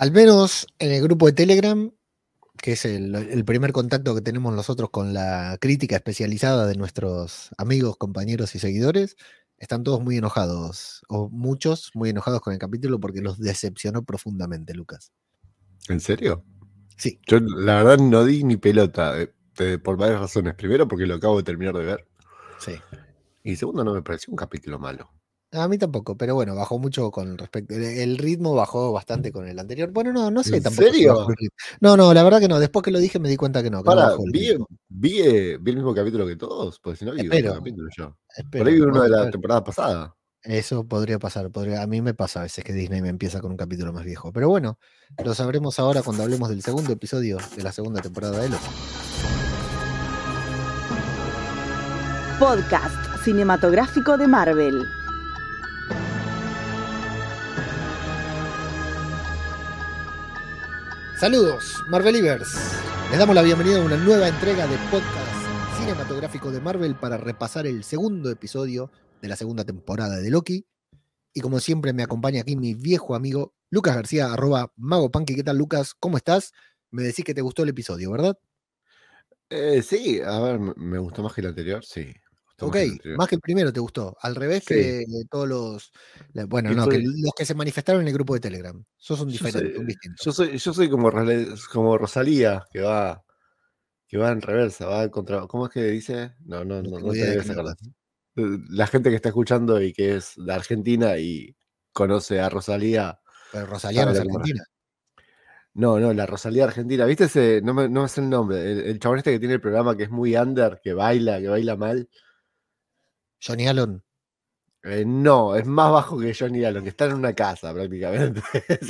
Al menos en el grupo de Telegram, que es el, el primer contacto que tenemos nosotros con la crítica especializada de nuestros amigos, compañeros y seguidores, están todos muy enojados, o muchos muy enojados con el capítulo porque los decepcionó profundamente, Lucas. ¿En serio? Sí. Yo la verdad no di ni pelota, eh, eh, por varias razones. Primero porque lo acabo de terminar de ver. Sí. Y segundo no me pareció un capítulo malo. A mí tampoco, pero bueno, bajó mucho con respecto. El, el ritmo bajó bastante con el anterior. Bueno, no, no sé ¿En tampoco. serio? el. No, no, la verdad que no. Después que lo dije me di cuenta que no. Que no Para, bajó el vi, eh, vi el mismo capítulo que todos, porque si no vi Espero. otro capítulo yo. Espero, Por ahí vi uno de la temporada pasada. Eso podría pasar. Podría, a mí me pasa a veces que Disney me empieza con un capítulo más viejo. Pero bueno, lo sabremos ahora cuando hablemos del segundo episodio de la segunda temporada de Loki. Podcast cinematográfico de Marvel. Saludos, Marvelivers. Les damos la bienvenida a una nueva entrega de podcast cinematográfico de Marvel para repasar el segundo episodio de la segunda temporada de Loki. Y como siempre me acompaña aquí mi viejo amigo Lucas García, arroba Mago Punky. ¿Qué tal, Lucas? ¿Cómo estás? Me decís que te gustó el episodio, ¿verdad? Eh, sí, a ver, me gustó más que el anterior, sí. Ok, más que el primero te gustó. Al revés Sí. que todos los. Bueno, no, que los que se manifestaron en el grupo de Telegram. Sos un Yo diferente, soy, un distinto. yo soy, yo soy como, como Rosalía, que va, que va en reversa, va contra. ¿Cómo es que dice? No, no, No no, no te idea acordar. Eh, La gente que está escuchando y que es de Argentina y conoce a Rosalía. Pero Rosalía no es argentina. No, no, la Rosalía Argentina. ¿Viste ese? No me, no me sé el nombre. El, el chabón este que tiene el programa que es muy under, que baila, que baila mal. Johnny Allen. Eh, no, es más bajo que Johnny Allen, que está en una casa prácticamente.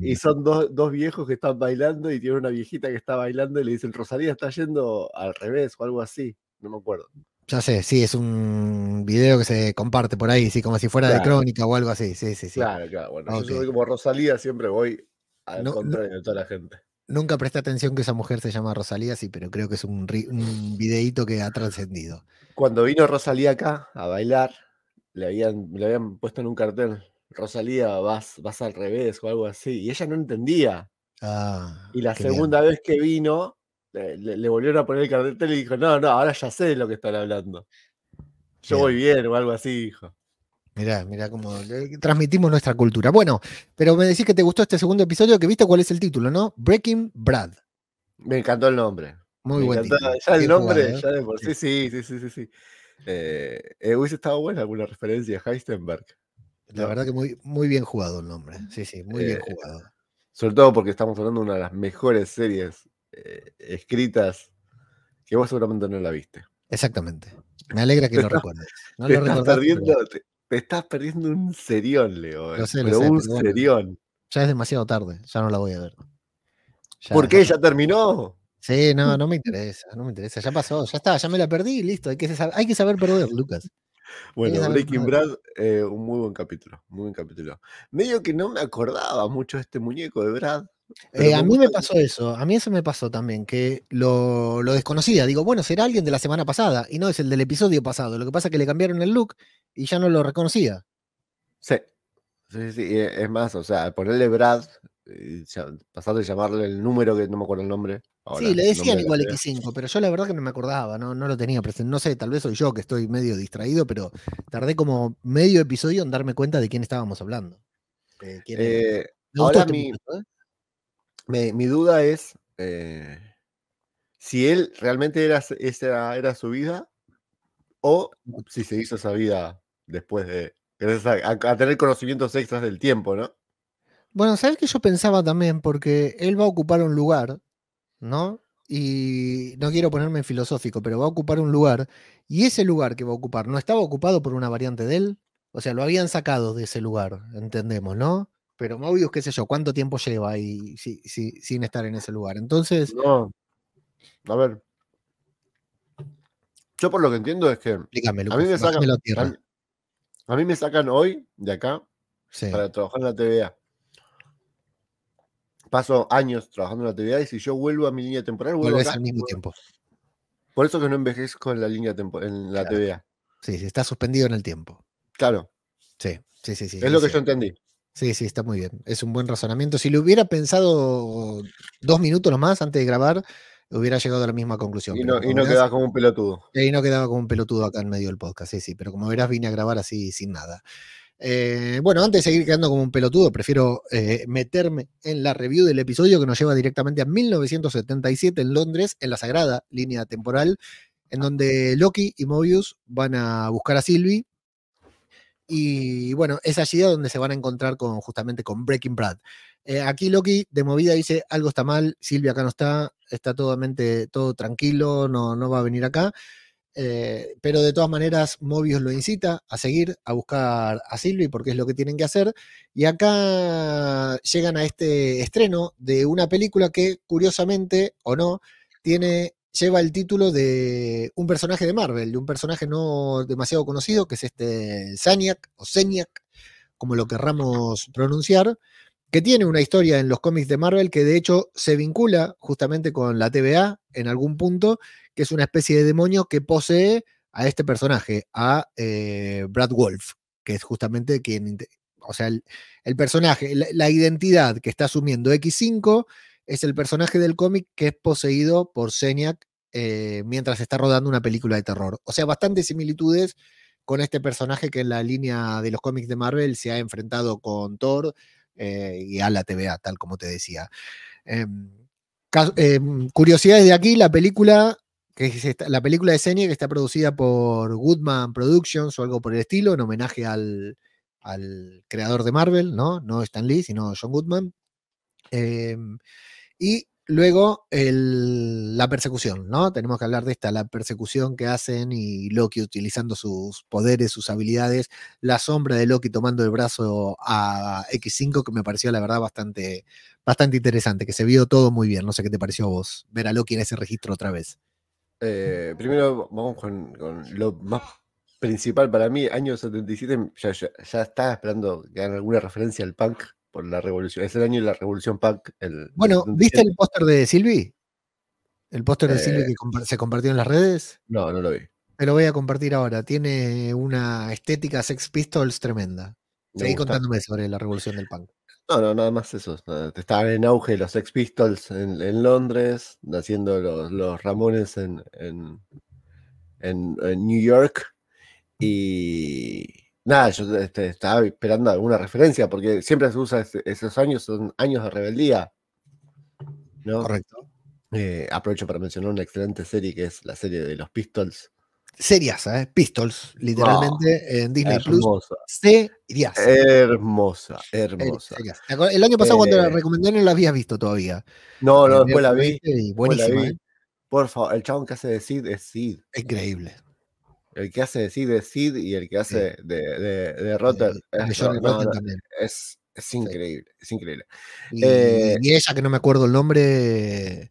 Y, son dos, dos viejos que están bailando y tiene una viejita que está bailando y le dicen Rosalía está yendo al revés o algo así. No me acuerdo. Ya sé, sí, es un video que se comparte por ahí, sí, como si fuera de crónica o algo así. Sí, sí, sí. Claro, claro. Bueno, yo soy como Rosalía, siempre voy al No, no- contrario de toda la gente. Nunca presté atención que esa mujer se llama Rosalía, sí, pero creo que es un, un videíto que ha trascendido. Cuando vino Rosalía acá a bailar, le habían, le habían puesto en un cartel, Rosalía, vas, vas al revés o algo así, y ella no entendía. Ah, Y la bien. segunda vez que vino, le, le- le volvieron a poner el cartel y dijo, no, no, ahora ya sé de lo que están hablando. Yo voy bien o algo así, dijo. Mirá, mirá cómo eh, transmitimos nuestra cultura. Bueno, pero me decís que te gustó este segundo episodio, que viste cuál es el título, ¿no? Breaking Brad. Me encantó el nombre. Muy me buen encantó, título. ya el nombre, ¿eh? ya de por Sí. sí, sí, sí, sí, sí. Eh, hubiese estado buena alguna referencia a Heisenberg. La No. verdad que muy, muy bien jugado el nombre. Sí, sí, muy bien jugado. Sobre todo porque estamos hablando de una de las mejores series eh, escritas que vos seguramente no la viste. Exactamente. Me alegra que lo recuerdes. No te, lo estás recordaste, pero perdiendo, te, te estás perdiendo un serión, Leo. Lo eh, sé, lo pero sé, un pero bueno. serión. ya es demasiado tarde. Ya no la voy a ver. Ya- ¿Por qué? ya- ¿Ya terminó? Sí, no, no me interesa. No me interesa. Ya pasó. Ya está. Ya me la perdí. Listo. Hay que, sab- hay que saber perder, Lucas. Bueno, saber Breaking. Brad, eh, un muy buen capítulo. Muy buen capítulo. Medio que no me acordaba mucho de este muñeco de Brad. Eh, a mí me pasó eso. A mí eso me pasó también. Que lo, lo desconocía. Digo, bueno, será alguien de la semana pasada. Y no es el del episodio pasado. Lo que pasa es que le cambiaron el look y ya no lo reconocía. Sí. Sí, sí, y es más, o sea, ponerle Brad, y ya- pasar de llamarle el número que no me acuerdo el nombre. ahora, sí, le decían de igual serie. X5, pero yo la verdad que no me acordaba, no, no lo tenía presente. No sé, tal vez soy yo que estoy medio distraído, pero tardé como medio episodio en darme cuenta de quién estábamos hablando. quién. Eh, ahora este mi, ¿eh? Me- mi duda es eh, si él realmente era, esa era su vida o si se hizo esa vida después de gracias a, a- a tener conocimientos extras del tiempo, ¿no? Bueno, ¿sabes qué yo pensaba también? Porque él va a ocupar un lugar, ¿no? Y no quiero ponerme filosófico, pero va a ocupar un lugar, y ese lugar que va a ocupar no estaba ocupado por una variante de él, o sea, lo habían sacado de ese lugar, entendemos, ¿no? Pero Mobius, qué sé yo, ¿cuánto tiempo lleva ahí si- si- sin estar en ese lugar? Entonces, No. A ver. Yo por lo que entiendo es que explícame, a mí me sacan, a mí, me sacan hoy de acá Sí. para trabajar en la TVA. Paso años trabajando en la TVA y si yo vuelvo a mi línea temporal, vuelvo acá. al mismo tiempo. Por eso que no envejezco en la línea tempo- en la Claro. TVA. Sí, sí, está suspendido en el tiempo. Claro, Sí, sí, sí, sí. es lo que yo entendí. Sí, sí, está muy bien. Es un buen razonamiento. Si lo hubiera pensado dos minutos más antes de grabar, hubiera llegado a la misma conclusión. Y no, y no quedaba como un pelotudo. Y no quedaba como un pelotudo acá en medio del podcast, sí, sí. Pero como verás, vine a grabar así sin nada. Eh, bueno, antes de seguir quedando como un pelotudo, prefiero eh, meterme en la review del episodio que nos lleva directamente a 1977 en Londres, en la sagrada línea temporal, en donde Loki y Mobius van a buscar a Sylvie y bueno, es allí donde se van a encontrar con justamente con Breaking Brad. Eh, aquí Loki de movida dice, algo está mal, Silvia acá no está, está totalmente todo tranquilo, no, no va a venir acá. Eh, pero de todas maneras, Mobius lo incita a seguir, a buscar a Silvia porque es lo que tienen que hacer. Y acá llegan a este estreno de una película que, curiosamente o no, tiene lleva el título de un personaje de Marvel, de un personaje no demasiado conocido, que es este Zaniac o Zeniac, como lo querramos pronunciar, que tiene una historia en los cómics de Marvel que de hecho se vincula justamente con la TVA en algún punto, que es una especie de demonio que posee a este personaje, a eh, Brad Wolf, que es justamente quien, o sea, el, personaje, la, la identidad que está asumiendo X5 es el personaje del cómic que es poseído por Zeniac eh, mientras está rodando una película de terror. O sea, bastantes similitudes con este personaje que en la línea de los cómics de Marvel se ha enfrentado con Thor eh, y a la TVA, tal como te decía. Em, em, curiosidades de aquí, la película, que es la película de Zeniac está producida por Goodman Productions o algo por el estilo, en homenaje al, al creador de Marvel, ¿no? No Stan Lee, sino John Goodman. Em, y luego la persecución, ¿no? Tenemos que hablar de esta, la persecución que hacen y Loki utilizando sus poderes, sus habilidades, la sombra de Loki tomando el brazo a X5, que me pareció la verdad bastante, bastante interesante, que se vio todo muy bien. No sé qué te pareció a vos ver a Loki en ese registro otra vez. Eh, primero vamos con, lo más principal para mí, año 77, ya, ya, ya estaba esperando que hagan alguna referencia al punk por la revolución. Es el año de la revolución punk. El, bueno, ¿viste el póster de Silvi? ¿El póster de Silvi eh. que se compartió en las redes? No, no lo vi. Te lo voy a compartir ahora. Tiene una estética Sex Pistols tremenda. Seguí contándome sobre la revolución del punk. No, no, nada más eso. Estaban en auge los Sex Pistols en, Londres, naciendo los, los Ramones en, en, en, New York. Y, Nada, yo este, estaba esperando alguna referencia, porque siempre se usa esos años, son años de rebeldía. ¿no? Correcto. Eh, aprovecho para mencionar una excelente serie que es la serie de los Pistols. Seriasa, ¿eh? Pistols, literalmente en Disney hermosa. Plus. Hermosa, hermosa. El año pasado cuando la eh. recomendé no la habías visto todavía. No, no, después la vi. Buenísima. ¿eh? Por favor, el chabón que hace de Sid es Sid. Increíble. El que hace de Sid es Sid y el que hace de, de, de Rotter es, es, increíble, es increíble. Eh y, ella, que no me acuerdo el nombre,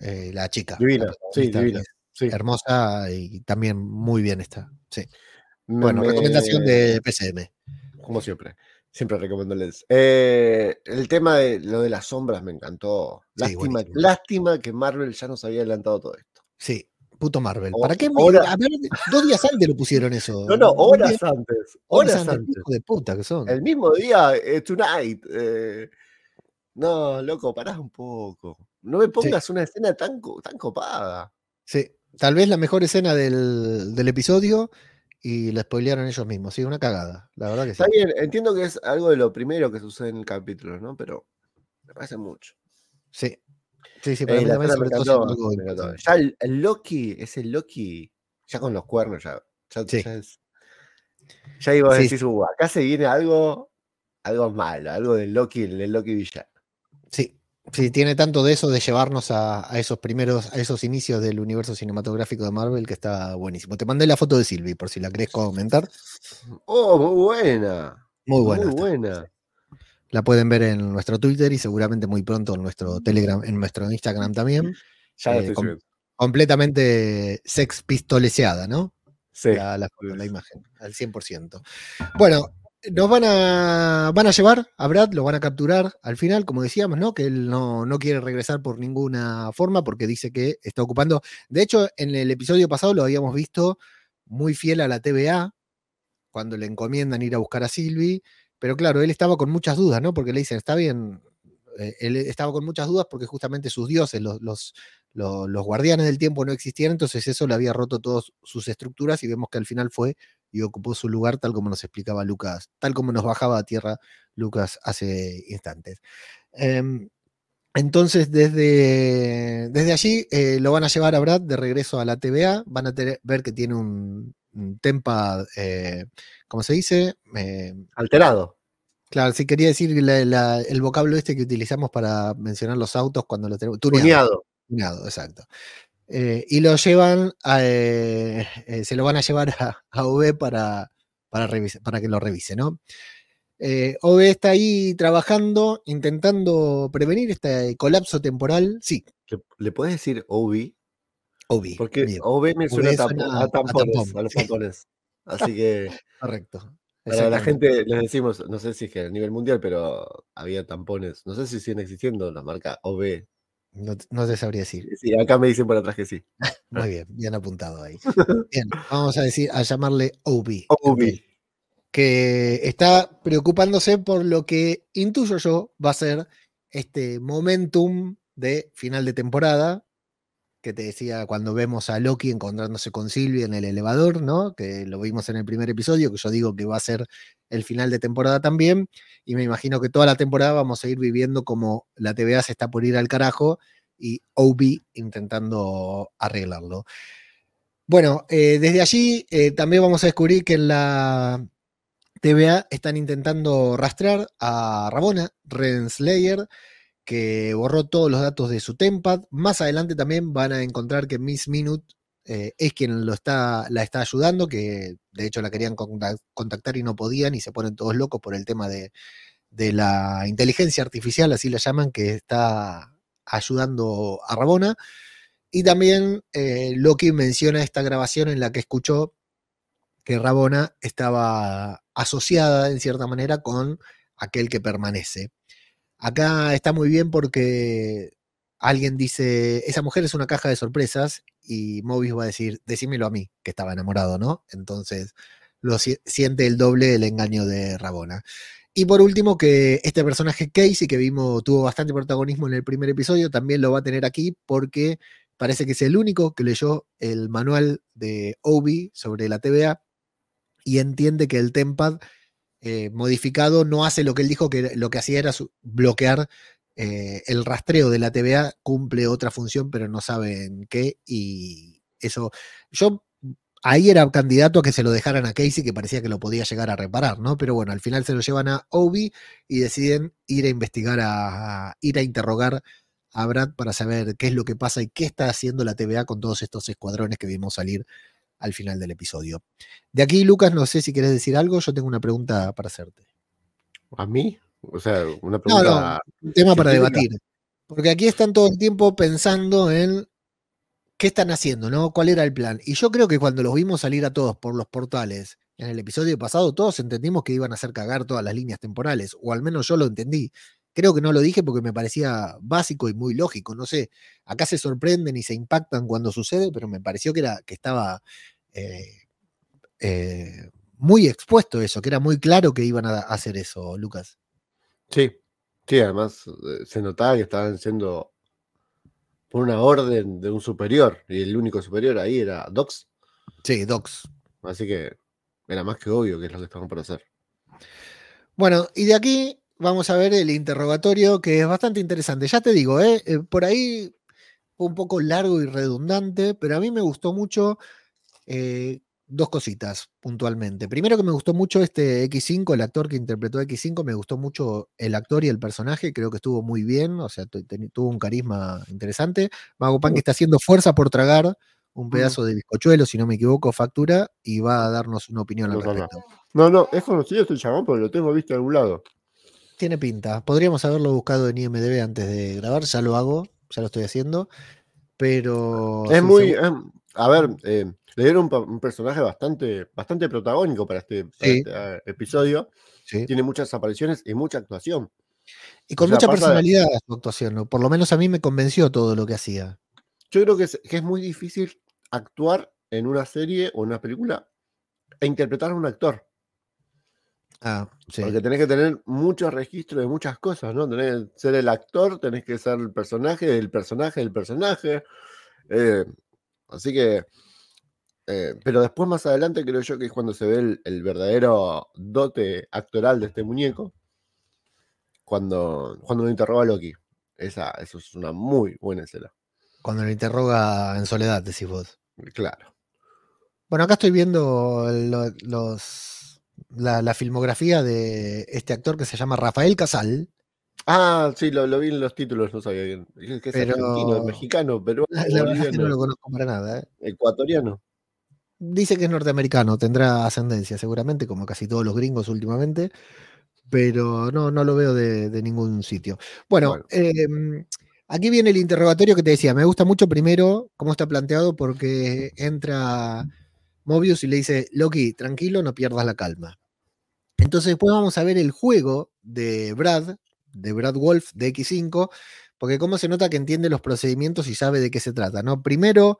eh, la chica. Divina, sí, divina. Hermosa y también muy bien está. Sí. bueno, recomendación de PCM. Como siempre. Siempre recomiendo eh, el tema de lo de las sombras me encantó. Lástima, lástima que Marvel ya nos había adelantado todo esto. Sí, Puto Marvel. ¿Para qué? dos días antes lo pusieron eso. No, no, horas antes. Horas, antes. de puta que son. El mismo día, eh, Tonight. Eh, no, loco, parás un poco. No me pongas una escena tan, tan copada. Sí, tal vez la mejor escena del, del episodio y la spoilearon ellos mismos. Sí, una cagada. La verdad que sí. Está bien, entiendo que es algo de lo primero que sucede en el capítulo, ¿no? Pero me parece mucho. Sí, Sí, sí, para mí también sobre todo Ya el, Loki, ese Loki, ya con los cuernos, ya. Ya, sí. ya, es, ya iba a decir, uh, acá se viene algo, algo malo, algo del Loki, el Loki villano. Sí, sí, tiene tanto de eso de llevarnos a, esos primeros, a esos inicios del universo cinematográfico de Marvel que está buenísimo. Te mandé la foto de Sylvie por si la querés comentar. Oh, muy buena. Muy buena. Muy buena. La pueden ver en nuestro Twitter y seguramente muy pronto en nuestro Telegram, en nuestro Instagram también. Ya eh, completamente sex pistoleseada, ¿no? Sí. La, la, imagen, al 100%. Bueno, nos van a, van a llevar a Brad, lo van a capturar al final, como decíamos, ¿no? Que él no, no, quiere regresar por ninguna forma porque dice que está ocupando. De hecho, en el episodio pasado lo habíamos visto muy fiel a la TVA, cuando le encomiendan ir a buscar a Sylvie pero claro, él estaba con muchas dudas, ¿no? Porque le dicen, está bien, eh, él estaba con muchas dudas porque justamente sus dioses, los, guardianes del tiempo no existían, entonces eso le había roto todas sus estructuras y vemos que al final fue y ocupó su lugar tal como nos explicaba Lucas, tal como nos bajaba a tierra Lucas hace instantes. Em, entonces, desde, allí eh, lo van a llevar a Brad de regreso a la TVA, van a ver que tiene un tempa, eh, ¿cómo se dice? Eh, Alterado. claro, sí quería decir la- la- el vocablo este que utilizamos para mencionar los autos cuando lo tenemos. tuneado. Tuneado. Exacto. Eh, y lo llevan, a, eh, se lo van a llevar a, a OB para, para, revise- para que lo revise, ¿no? Eh, OB está ahí trabajando, intentando prevenir este colapso temporal. Sí, ¿Le, le puedes decir OB? OB. Porque bien, OB me suena a, tampones, a los tampones. Así que correcto. para la gente les decimos, no sé si es que a nivel mundial, pero había tampones. No sé si siguen existiendo la marca OB. No, no te sabría decir. Sí, acá me dicen por atrás que sí. Muy bien, bien apuntado ahí. Bien, vamos a decir, a llamarle OB. OB. que está preocupándose por lo que intuyo yo va a ser este momentum de final de temporada, que te decía cuando vemos a Loki encontrándose con Sylvie en el elevador, ¿no? Que lo vimos en el primer episodio, que yo digo que va a ser el final de temporada también, y me imagino que toda la temporada vamos a ir viviendo como la TVA se está por ir al carajo y OB intentando arreglarlo. Bueno, eh, desde allí eh, también vamos a descubrir que en la TVA están intentando rastrear a Rabona Renslayer, que borró todos los datos de su Tempad. Más adelante también van a encontrar que Miss Minute eh, es quien lo está, la está ayudando, que de hecho la querían contac- contactar y no podían, y se ponen todos locos por el tema de, de la inteligencia artificial, así la llaman, que está ayudando a Rabona. Y también eh, Loki menciona esta grabación en la que escuchó que Rabona estaba asociada en cierta manera con aquel que permanece. Acá está muy bien porque alguien dice, esa mujer es una caja de sorpresas y Mobius va a decir, decímelo a mí, que estaba enamorado, ¿no? Entonces lo si- siente el doble el engaño de Rabona. Y por último, que este personaje Casey, que vimos, tuvo bastante protagonismo en el primer episodio, también lo va a tener aquí porque parece que es el único que leyó el manual de Obi sobre la TVA y entiende que el Tempad eh, modificado no hace lo que él dijo que lo que hacía era bloquear eh, el rastreo de la TVA, cumple otra función, pero no saben qué. Y eso, yo ahí era candidato a que se lo dejaran a Casey, que parecía que lo podía llegar a reparar, ¿no? Pero bueno, al final se lo llevan a Obi y deciden ir a investigar, a, a ir a interrogar a Brad para saber qué es lo que pasa y qué está haciendo la TVA con todos estos escuadrones que vimos salir al final del episodio. De aquí, Lucas, no sé si quieres decir algo, yo tengo una pregunta para hacerte. ¿A mí? O sea, una pregunta. no, un tema para debatir. Porque aquí están todo el tiempo pensando en qué están haciendo, ¿no? ¿Cuál era el plan? Y yo creo que cuando los vimos salir a todos por los portales en el episodio pasado, todos entendimos que iban a hacer cagar todas las líneas temporales, o al menos yo lo entendí. Creo que no lo dije porque me parecía básico y muy lógico. No sé, acá se sorprenden y se impactan cuando sucede, pero me pareció que, era, que estaba eh, eh, muy expuesto eso, que era muy claro que iban a hacer eso, Lucas. Sí, sí, además eh, se notaba que estaban siendo por una orden de un superior, y el único superior ahí era Docs, Sí, Docs. así que era más que obvio que es lo que estaban por hacer. Bueno, y de aquí vamos a ver el interrogatorio que es bastante interesante. Ya te digo, ¿eh? Eh, por ahí fue un poco largo y redundante, pero a mí me gustó mucho eh, dos cositas puntualmente. Primero que me gustó mucho este X5, el actor que interpretó a X5, me gustó mucho el actor y el personaje, creo que estuvo muy bien, o sea, tuvo un carisma interesante. Mago Pan que está haciendo fuerza por tragar un pedazo de bizcochuelo, si no me equivoco, factura, y va a darnos una opinión al respecto. No, no, es conocido este chabón, pero lo tengo visto en algún lado. Tiene pinta. Podríamos haberlo buscado en IMDB antes de grabar, ya lo hago, ya lo estoy haciendo. Pero. Es sí, muy. seguro- a ver, eh, le dieron un, personaje bastante, bastante protagónico para este, para este, ah, episodio. sí. Tiene muchas apariciones y mucha actuación. Y con o sea, mucha personalidad su actuación, ¿no? por lo menos a mí me convenció todo lo que hacía. Yo creo que es, que es muy difícil actuar en una serie o en una película e interpretar a un actor. Ah, sí. Porque tenés que tener muchos registros de muchas cosas, ¿no? Tenés que ser el actor, tenés que ser el personaje del personaje del personaje. eh, así que. Eh, pero después, más adelante, creo yo que es cuando se ve el, el verdadero dote actoral de este muñeco. Cuando, cuando lo interroga a Loki. Esa, eso es una muy buena escena. Cuando lo interroga en soledad, decís vos. Claro. Bueno, acá estoy viendo lo- los, la, la filmografía de este actor que se llama Rafael Casal. Ah, sí, lo, lo vi en los títulos, no sabía bien. Dije que es Pero- argentino, es mexicano, peruano, La, la verdad es que no lo conozco para nada. ¿eh? ecuatoriano. Dice que es norteamericano, tendrá ascendencia seguramente, como casi todos los gringos últimamente, pero no, no lo veo de, de ningún sitio. Bueno, Bueno. em, aquí viene el interrogatorio que te decía. Me gusta mucho primero cómo está planteado porque entra Mobius y le dice, Loki, tranquilo, no pierdas la calma. Entonces después vamos a ver el juego de Brad, de Brad Wolf, de X5, porque cómo se nota que entiende los procedimientos y sabe de qué se trata, ¿no? Primero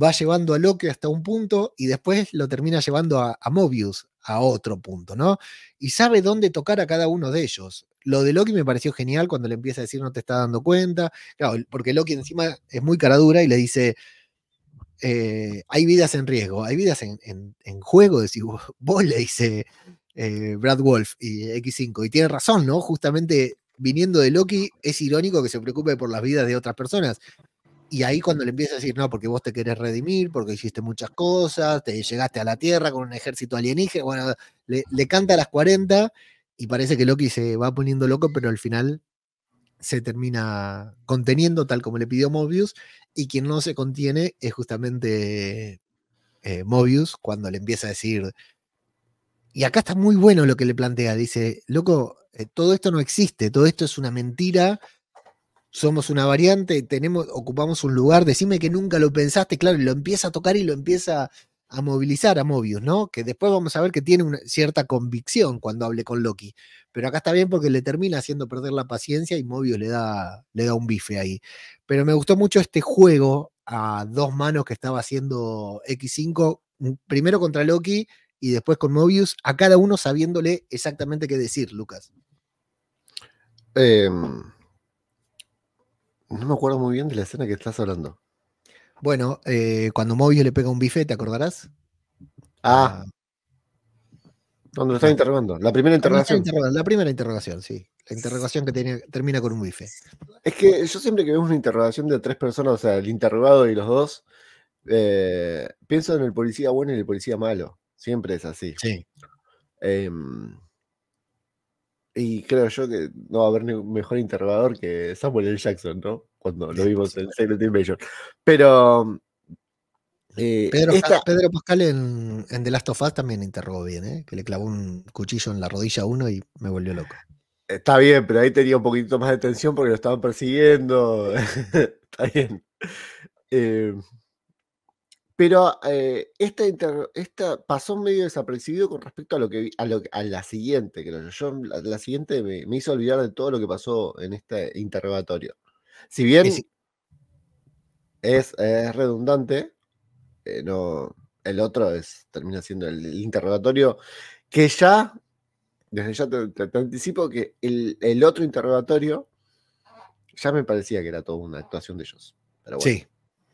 va llevando a Loki hasta un punto y después lo termina llevando a, Mobius a otro punto, ¿no? Y sabe dónde tocar a cada uno de ellos. Lo de Loki me pareció genial cuando le empieza a decir no te está dando cuenta, claro, porque Loki encima es muy cara dura y le dice, eh, hay vidas en riesgo, hay vidas en, en- en juego, decís vos, vos le dice eh, Brad Wolf y X5, y tiene razón, ¿no? Justamente viniendo de Loki, es irónico que se preocupe por las vidas de otras personas. Y ahí cuando le empieza a decir, no, porque vos te querés redimir, porque hiciste muchas cosas, te llegaste a la Tierra con un ejército alienígena, bueno, le, canta a las 40 y parece que Loki se va poniendo loco, pero al final se termina conteniendo tal como le pidió Mobius, y quien no se contiene es justamente eh, Mobius cuando le empieza a decir, y acá está muy bueno lo que le plantea, dice, loco, eh, todo esto no existe, todo esto es una mentira, somos una variante, tenemos, ocupamos un lugar, decime que nunca lo pensaste, claro, lo empieza a tocar y lo empieza a movilizar a Mobius, ¿no? Que después vamos a ver que tiene una cierta convicción cuando hable con Loki. Pero acá está bien porque le termina haciendo perder la paciencia y Mobius le da, le da un bife ahí. Pero me gustó mucho este juego a dos manos que estaba haciendo X5, mm, primero contra Loki y después con Mobius, a cada uno sabiéndole exactamente qué decir, Lucas. Em, no me acuerdo muy bien de la escena que estás hablando. Bueno, eh, cuando Mobius le pega un bife, ¿te acordarás? Ah, donde lo está Ah. interrogando. La primera Cuando está interrogación. La primera interrogación, sí. La interrogación que tiene- termina con un bife. Es que yo siempre que veo una interrogación de tres personas, o sea, el interrogado y los dos, eh, pienso en el policía bueno y el policía malo. Siempre es así. Sí. Em, y creo yo que no va a haber mejor interrogador que Samuel L. Jackson, ¿no? Cuando lo vimos en Secret Invasion. Pero. eh, Pedro, esta- Pedro Pascal en, en The Last of Us también interrogó bien, ¿eh? que le clavó un cuchillo en la rodilla a uno y me volvió loco. Está bien, pero ahí tenía un poquito más de tensión porque lo estaban persiguiendo. Está bien. Eh, pero eh, esta, inter- esta pasó medio desapercibido con respecto a lo que a, lo, a la siguiente, creo yo. Yo, la, la siguiente me, me hizo olvidar de todo lo que pasó en este interrogatorio. Si bien Es- es, es redundante, eh, no, el otro es, termina siendo el, el interrogatorio que ya, desde ya te, te- te anticipo que el, el otro interrogatorio ya me parecía que era toda una actuación de ellos. Pero bueno. Sí,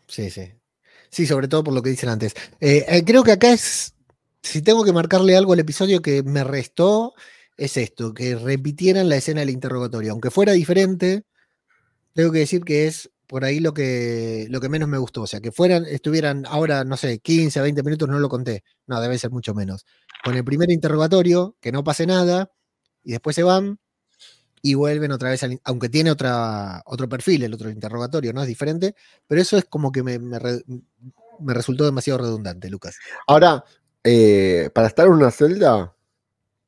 sí, sí. Sí, sobre todo por lo que dicen antes. Eh, eh, creo que acá es, si tengo que marcarle algo al episodio que me restó, es esto, que repitieran la escena del interrogatorio. Aunque fuera diferente, tengo que decir que es por ahí lo que, lo que menos me gustó. O sea, que fueran, estuvieran ahora, no sé, 15, 20 minutos, no lo conté. No, debe ser mucho menos. Con el primer interrogatorio, que no pase nada, y después se van y vuelven otra vez, al, aunque tiene otra, otro perfil, el otro interrogatorio, ¿no? Es diferente, pero eso es como que me, me, re- me resultó demasiado redundante, Lucas. Ahora, eh, para estar en una celda,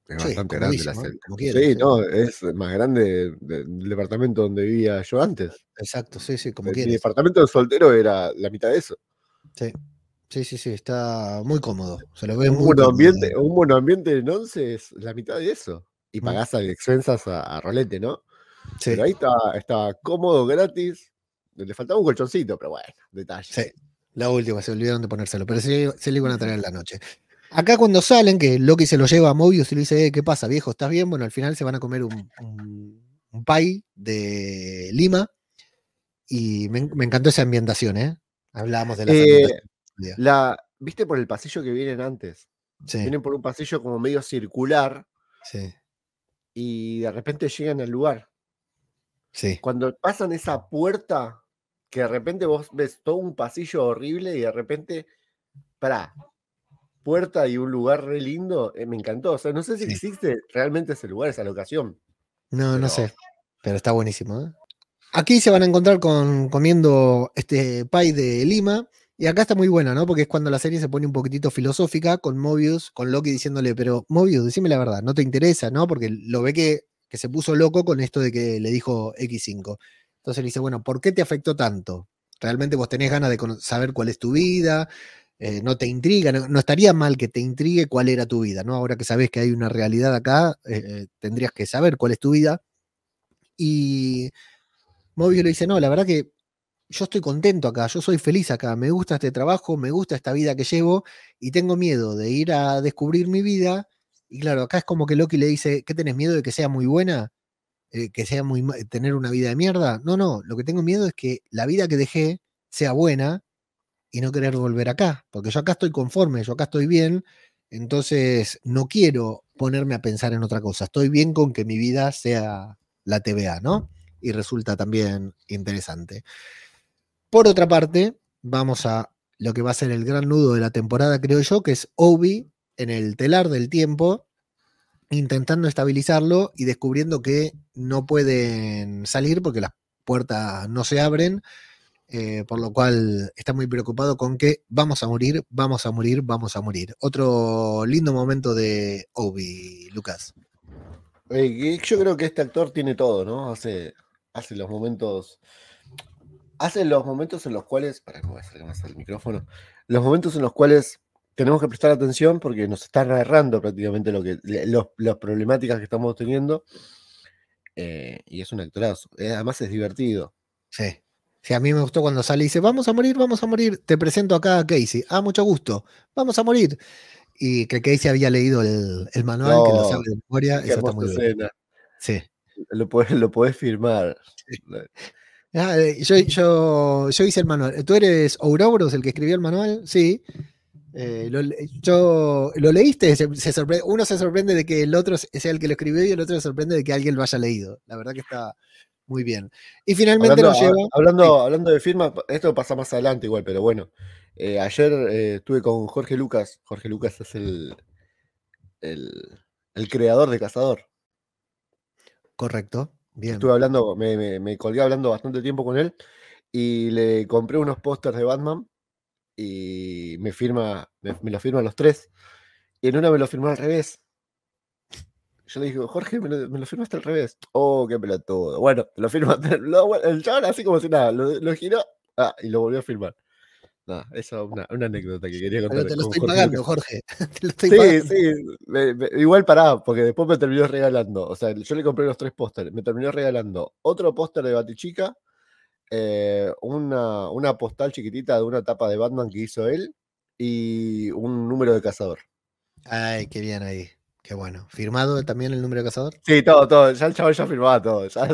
es Sí, bastante grande la comodísimo, celda. como quieras, sí, no, es más grande del departamento donde vivía yo antes. Exacto, sí, sí, como Mi quieras. departamento de soltero era la mitad de eso. Sí. sí, sí, sí, está muy cómodo. Se lo ve Un muy buen, ambiente, un buen ambiente en once es la mitad de eso. Y pagás a expensas a, a rolete, ¿no? Sí, Pero ahí está, está cómodo, gratis. Le faltaba un colchoncito, pero bueno, detalle. sí. La última, se olvidaron de ponérselo, pero sí, se le iban a traer en la noche. Acá cuando salen, que Loki se lo lleva a Mobius y le dice, "Eh, ¿qué pasa, viejo? ¿Estás bien? Bueno, al final se van a comer un, un, un pie de Lima y me, me encantó esa ambientación, ¿eh? Hablábamos de las Eh. La, ¿Viste por el pasillo que vienen antes? Sí, Vienen por un pasillo como medio circular sí, y de repente llegan al lugar. sí. Cuando pasan esa puerta, que de repente vos ves todo un pasillo horrible y de repente, pará, puerta y un lugar re lindo, eh, me encantó. O sea, no sé si Sí. existe realmente ese lugar, esa locación. No, no sé, pero está buenísimo. ¿eh? Aquí se van a encontrar con comiendo este pie de Lima. Y acá está muy buena, ¿no? Porque es cuando la serie se pone un poquitito filosófica con Mobius, con Loki diciéndole, pero Mobius, decime la verdad, no te interesa, ¿no? Porque lo ve que, que se puso loco con esto de que le dijo X5. Entonces le dice, bueno, ¿por qué te afectó tanto? ¿Realmente vos tenés ganas de saber cuál es tu vida? Eh, ¿No te intriga? No, no estaría mal que te intrigue cuál era tu vida, ¿no? Ahora que sabés que hay una realidad acá, eh, eh, tendrías que saber cuál es tu vida. Y Mobius le dice, no, la verdad que yo estoy contento acá, yo soy feliz acá, me gusta este trabajo, me gusta esta vida que llevo y tengo miedo de ir a descubrir mi vida. Y claro, acá es como que Loki le dice, ¿qué tenés miedo de que sea muy buena? Eh, ¿Que sea muy tener una vida de mierda? No, no, lo que tengo miedo es que la vida que dejé sea buena y no querer volver acá, porque yo acá estoy conforme, yo acá estoy bien, entonces no quiero ponerme a pensar en otra cosa, estoy bien con que mi vida sea la TVA, ¿no? Y resulta también interesante. Por otra parte, vamos a lo que va a ser el gran nudo de la temporada, creo yo, que es Obi en el telar del tiempo, intentando estabilizarlo y descubriendo que no pueden salir porque las puertas no se abren, eh, por lo cual está muy preocupado con que vamos a morir, vamos a morir, vamos a morir. Otro lindo momento de Obi, Lucas. Yo creo que este actor tiene todo, ¿no? Hace, hace los momentos. Hace los momentos en los cuales. Para que me voy a acercar más al micrófono. Los momentos en los cuales tenemos que prestar atención porque nos está narrando prácticamente lo que, los, las problemáticas que estamos teniendo. eh, y es un actorazo. Eh, además es divertido. Sí. Sí, a mí me gustó cuando sale y dice, vamos a morir, vamos a morir, te presento acá a Casey. Ah, mucho gusto, vamos a morir. Y que Casey había leído el, el manual, que lo No, sabe de memoria, eso está muy bien. Sí. Lo podés, lo podés firmar. Ah, eh, yo, yo, yo hice el manual. ¿Tú eres Ouroboros, el que escribió el manual? Sí. Eh, lo, yo, ¿Lo leíste? Se, se sorpre- uno se sorprende de que el otro sea el que lo escribió y el otro se sorprende de que alguien lo haya leído. La verdad que está muy bien. Y finalmente Hablando, nos lleva. hablando, hablando de firma, esto pasa más adelante igual, pero bueno. eh, ayer eh, estuve con Jorge Lucas. Jorge Lucas es el, el, el creador de Cazador. Correcto. Estuve hablando, me, colgué hablando bastante tiempo con él y le compré unos pósters de Batman y me firma, me, me lo firman los tres. Y en una me lo firmó al revés. Yo le dije, Jorge, me lo, firmaste al revés. Oh, qué pelotudo. Bueno, lo firma. lo- el chaval así como si nada, lo, lo giró ah, y lo volvió a firmar. Nada, esa es una, una anécdota que quería contar. Pero te lo estoy Jorge pagando. Jorge. te lo estoy Sí, pagando. sí, me- me- igual pará, porque después me terminó regalando. O sea, yo le compré los tres pósteres. Me terminó regalando otro póster de Batichica, eh, una, una postal chiquitita de una tapa de Batman que hizo él y un número de cazador. Ay, qué bien ahí. Qué bueno. ¿Firmado también el número de cazador? Sí, todo, todo. Ya el chaval ya firmaba todo. ya-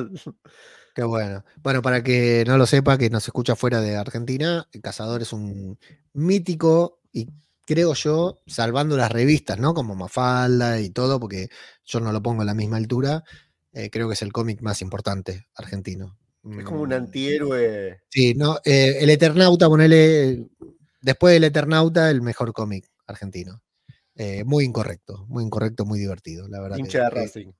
Qué bueno. Bueno, para que no lo sepa, que nos escucha fuera de Argentina, el Cazador es un mítico y creo yo, salvando las revistas, ¿no? Como Mafalda y todo, porque yo no lo pongo a la misma altura, eh, creo que es el cómic más importante argentino. Es como un Mm, antihéroe. Sí, no, eh, el Eternauta, ponele, después del Eternauta, el mejor cómic argentino. Eh, muy incorrecto, muy incorrecto, muy divertido, la verdad. que- Hincha de Racing.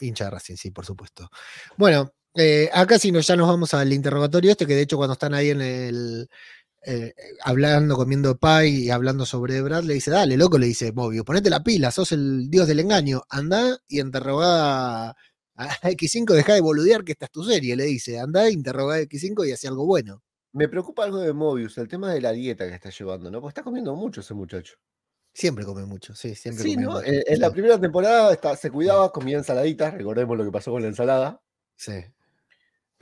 Hincha de Racing, sí, por supuesto. Bueno, eh, acá sí nos, ya nos vamos al interrogatorio este, que de hecho cuando están ahí en el. eh, hablando, comiendo pie y hablando sobre Brad, le dice, dale, loco, le dice Mobius, ponete la pila, sos el dios del engaño, anda y interrogá a, a X5, deja de boludear que esta es tu serie, le dice, anda, interrogá a X5 y hace algo bueno. Me preocupa algo de Mobius, el tema de la dieta que está llevando, ¿no? Porque está comiendo mucho ese muchacho. Siempre come mucho, sí, siempre Sí, come ¿no? mucho. En, en la primera temporada está- se cuidaba, comía ensaladitas, recordemos lo que pasó con la ensalada. sí.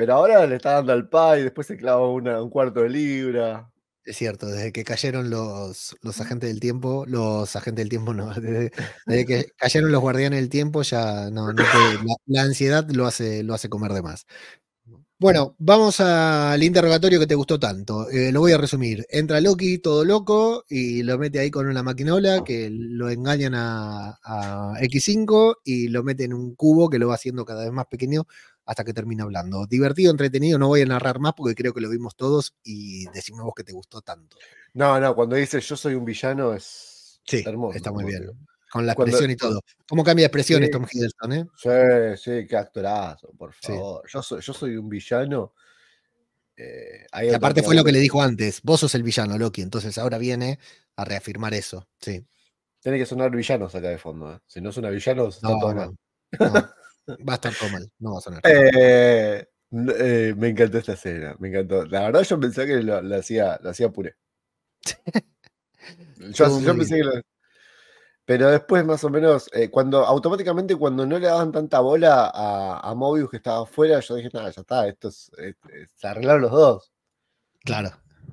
Pero ahora le está dando al pie, después se clava una- un cuarto de libra. Es cierto, desde que cayeron los, los agentes del tiempo, los agentes del tiempo no, desde, desde que cayeron los guardianes del tiempo ya no, no te- la, la ansiedad lo hace, lo hace comer de más. Bueno, vamos al interrogatorio que te gustó tanto. Eh, lo voy a resumir. Entra Loki todo loco y lo mete ahí con una maquinola que lo engañan a, a X5 y lo mete en un cubo que lo va haciendo cada vez más pequeño hasta que termina hablando. Divertido, entretenido, no voy a narrar más porque creo que lo vimos todos y decimos vos que te gustó tanto. No, no, cuando dice yo soy un villano es Sí, hermoso. está muy bien. Con la Cuando- expresión y todo. ¿Cómo cambia de expresiones Sí. Tom Hiddleston, eh? Sí, sí, qué actorazo, por Sí. favor. Yo, soy, yo soy un villano. eh, Y aparte fue lo que le dijo antes, vos sos el villano, Loki, entonces ahora viene a reafirmar eso. Sí. Tiene que sonar villanos acá de fondo. ¿eh? Si no suena villanos, está No, todo no, mal. no. Va a estar todo mal, no va a sonar. Eh, eh, me encantó esta escena, me encantó. La verdad, yo pensé que lo, lo hacía, lo hacía puré. Yo, yo pensé que lo- Pero después, más o menos, eh, cuando automáticamente cuando no le daban tanta bola a, a Mobius que estaba afuera, yo dije, nada, ya está, esto es, es- es- se arreglaron los dos. Claro.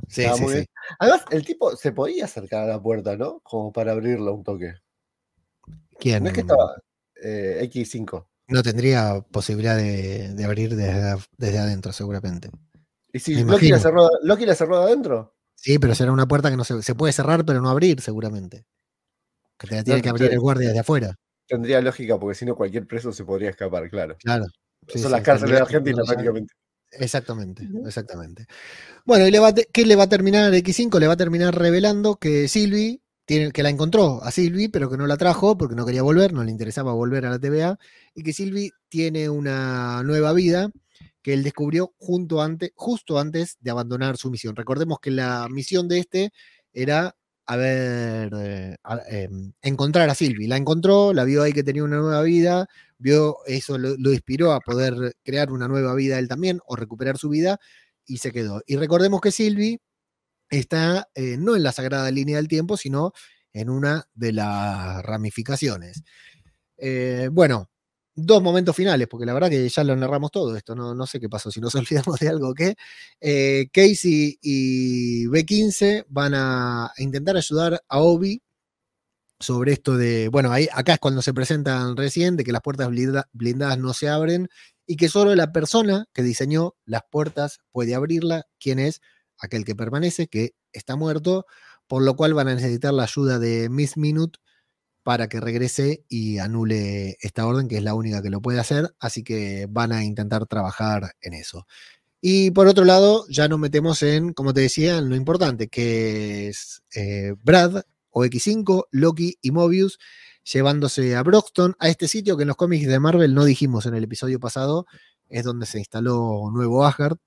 Sí, sí. Además, el tipo se podía acercar a la puerta, ¿no? Como para abrirla un toque. ¿Quién No es que estaba eh, X5. No tendría posibilidad de, de abrir desde, desde adentro, seguramente? ¿Y si Loki la, cerró, Loki la cerró de adentro? Sí, pero será una puerta que no se, se puede cerrar, pero no abrir, seguramente. Que te la tiene No, que abrir el guardia desde afuera. Tendría lógica, porque si no, cualquier preso se podría escapar, claro. Claro. Sí, Son sí, las cárceles de Argentina, prácticamente. Exactamente, exactamente. Bueno, y le va ¿qué le va a terminar X5? Le va a terminar revelando que Sylvie, que la encontró a Sylvie, pero que no la trajo porque no quería volver, no le interesaba volver a la TVA, y que Sylvie tiene una nueva vida que él descubrió junto justo antes de abandonar su misión. Recordemos que la misión de este era a eh, em, encontrar a Sylvie. La encontró, la vio ahí que tenía una nueva vida, vio eso, lo, lo inspiró a poder crear una nueva vida él también o recuperar su vida y se quedó. Y recordemos que Sylvie está eh, no en la sagrada línea del tiempo, sino en una de las ramificaciones. Eh, bueno, dos momentos finales, porque la verdad que ya lo narramos todo esto, no, no sé qué pasó, si nos olvidamos de algo que eh, Casey y B15 van a intentar ayudar a Obi sobre esto de, bueno, ahí, acá es cuando se presentan recién, de que las puertas blinda- blindadas no se abren y que solo la persona que diseñó las puertas puede abrirla, quien es aquel que permanece, que está muerto, por lo cual van a necesitar la ayuda de Miss Minute para que regrese y anule esta orden, que es la única que lo puede hacer, así que van a intentar trabajar en eso. Y por otro lado, ya nos metemos en, como te decía, en lo importante, que es eh, Brad o X5, Loki y Mobius llevándose a Broxton, a este sitio que en los cómics de Marvel no dijimos en el episodio pasado, es donde se instaló Nuevo Asgard.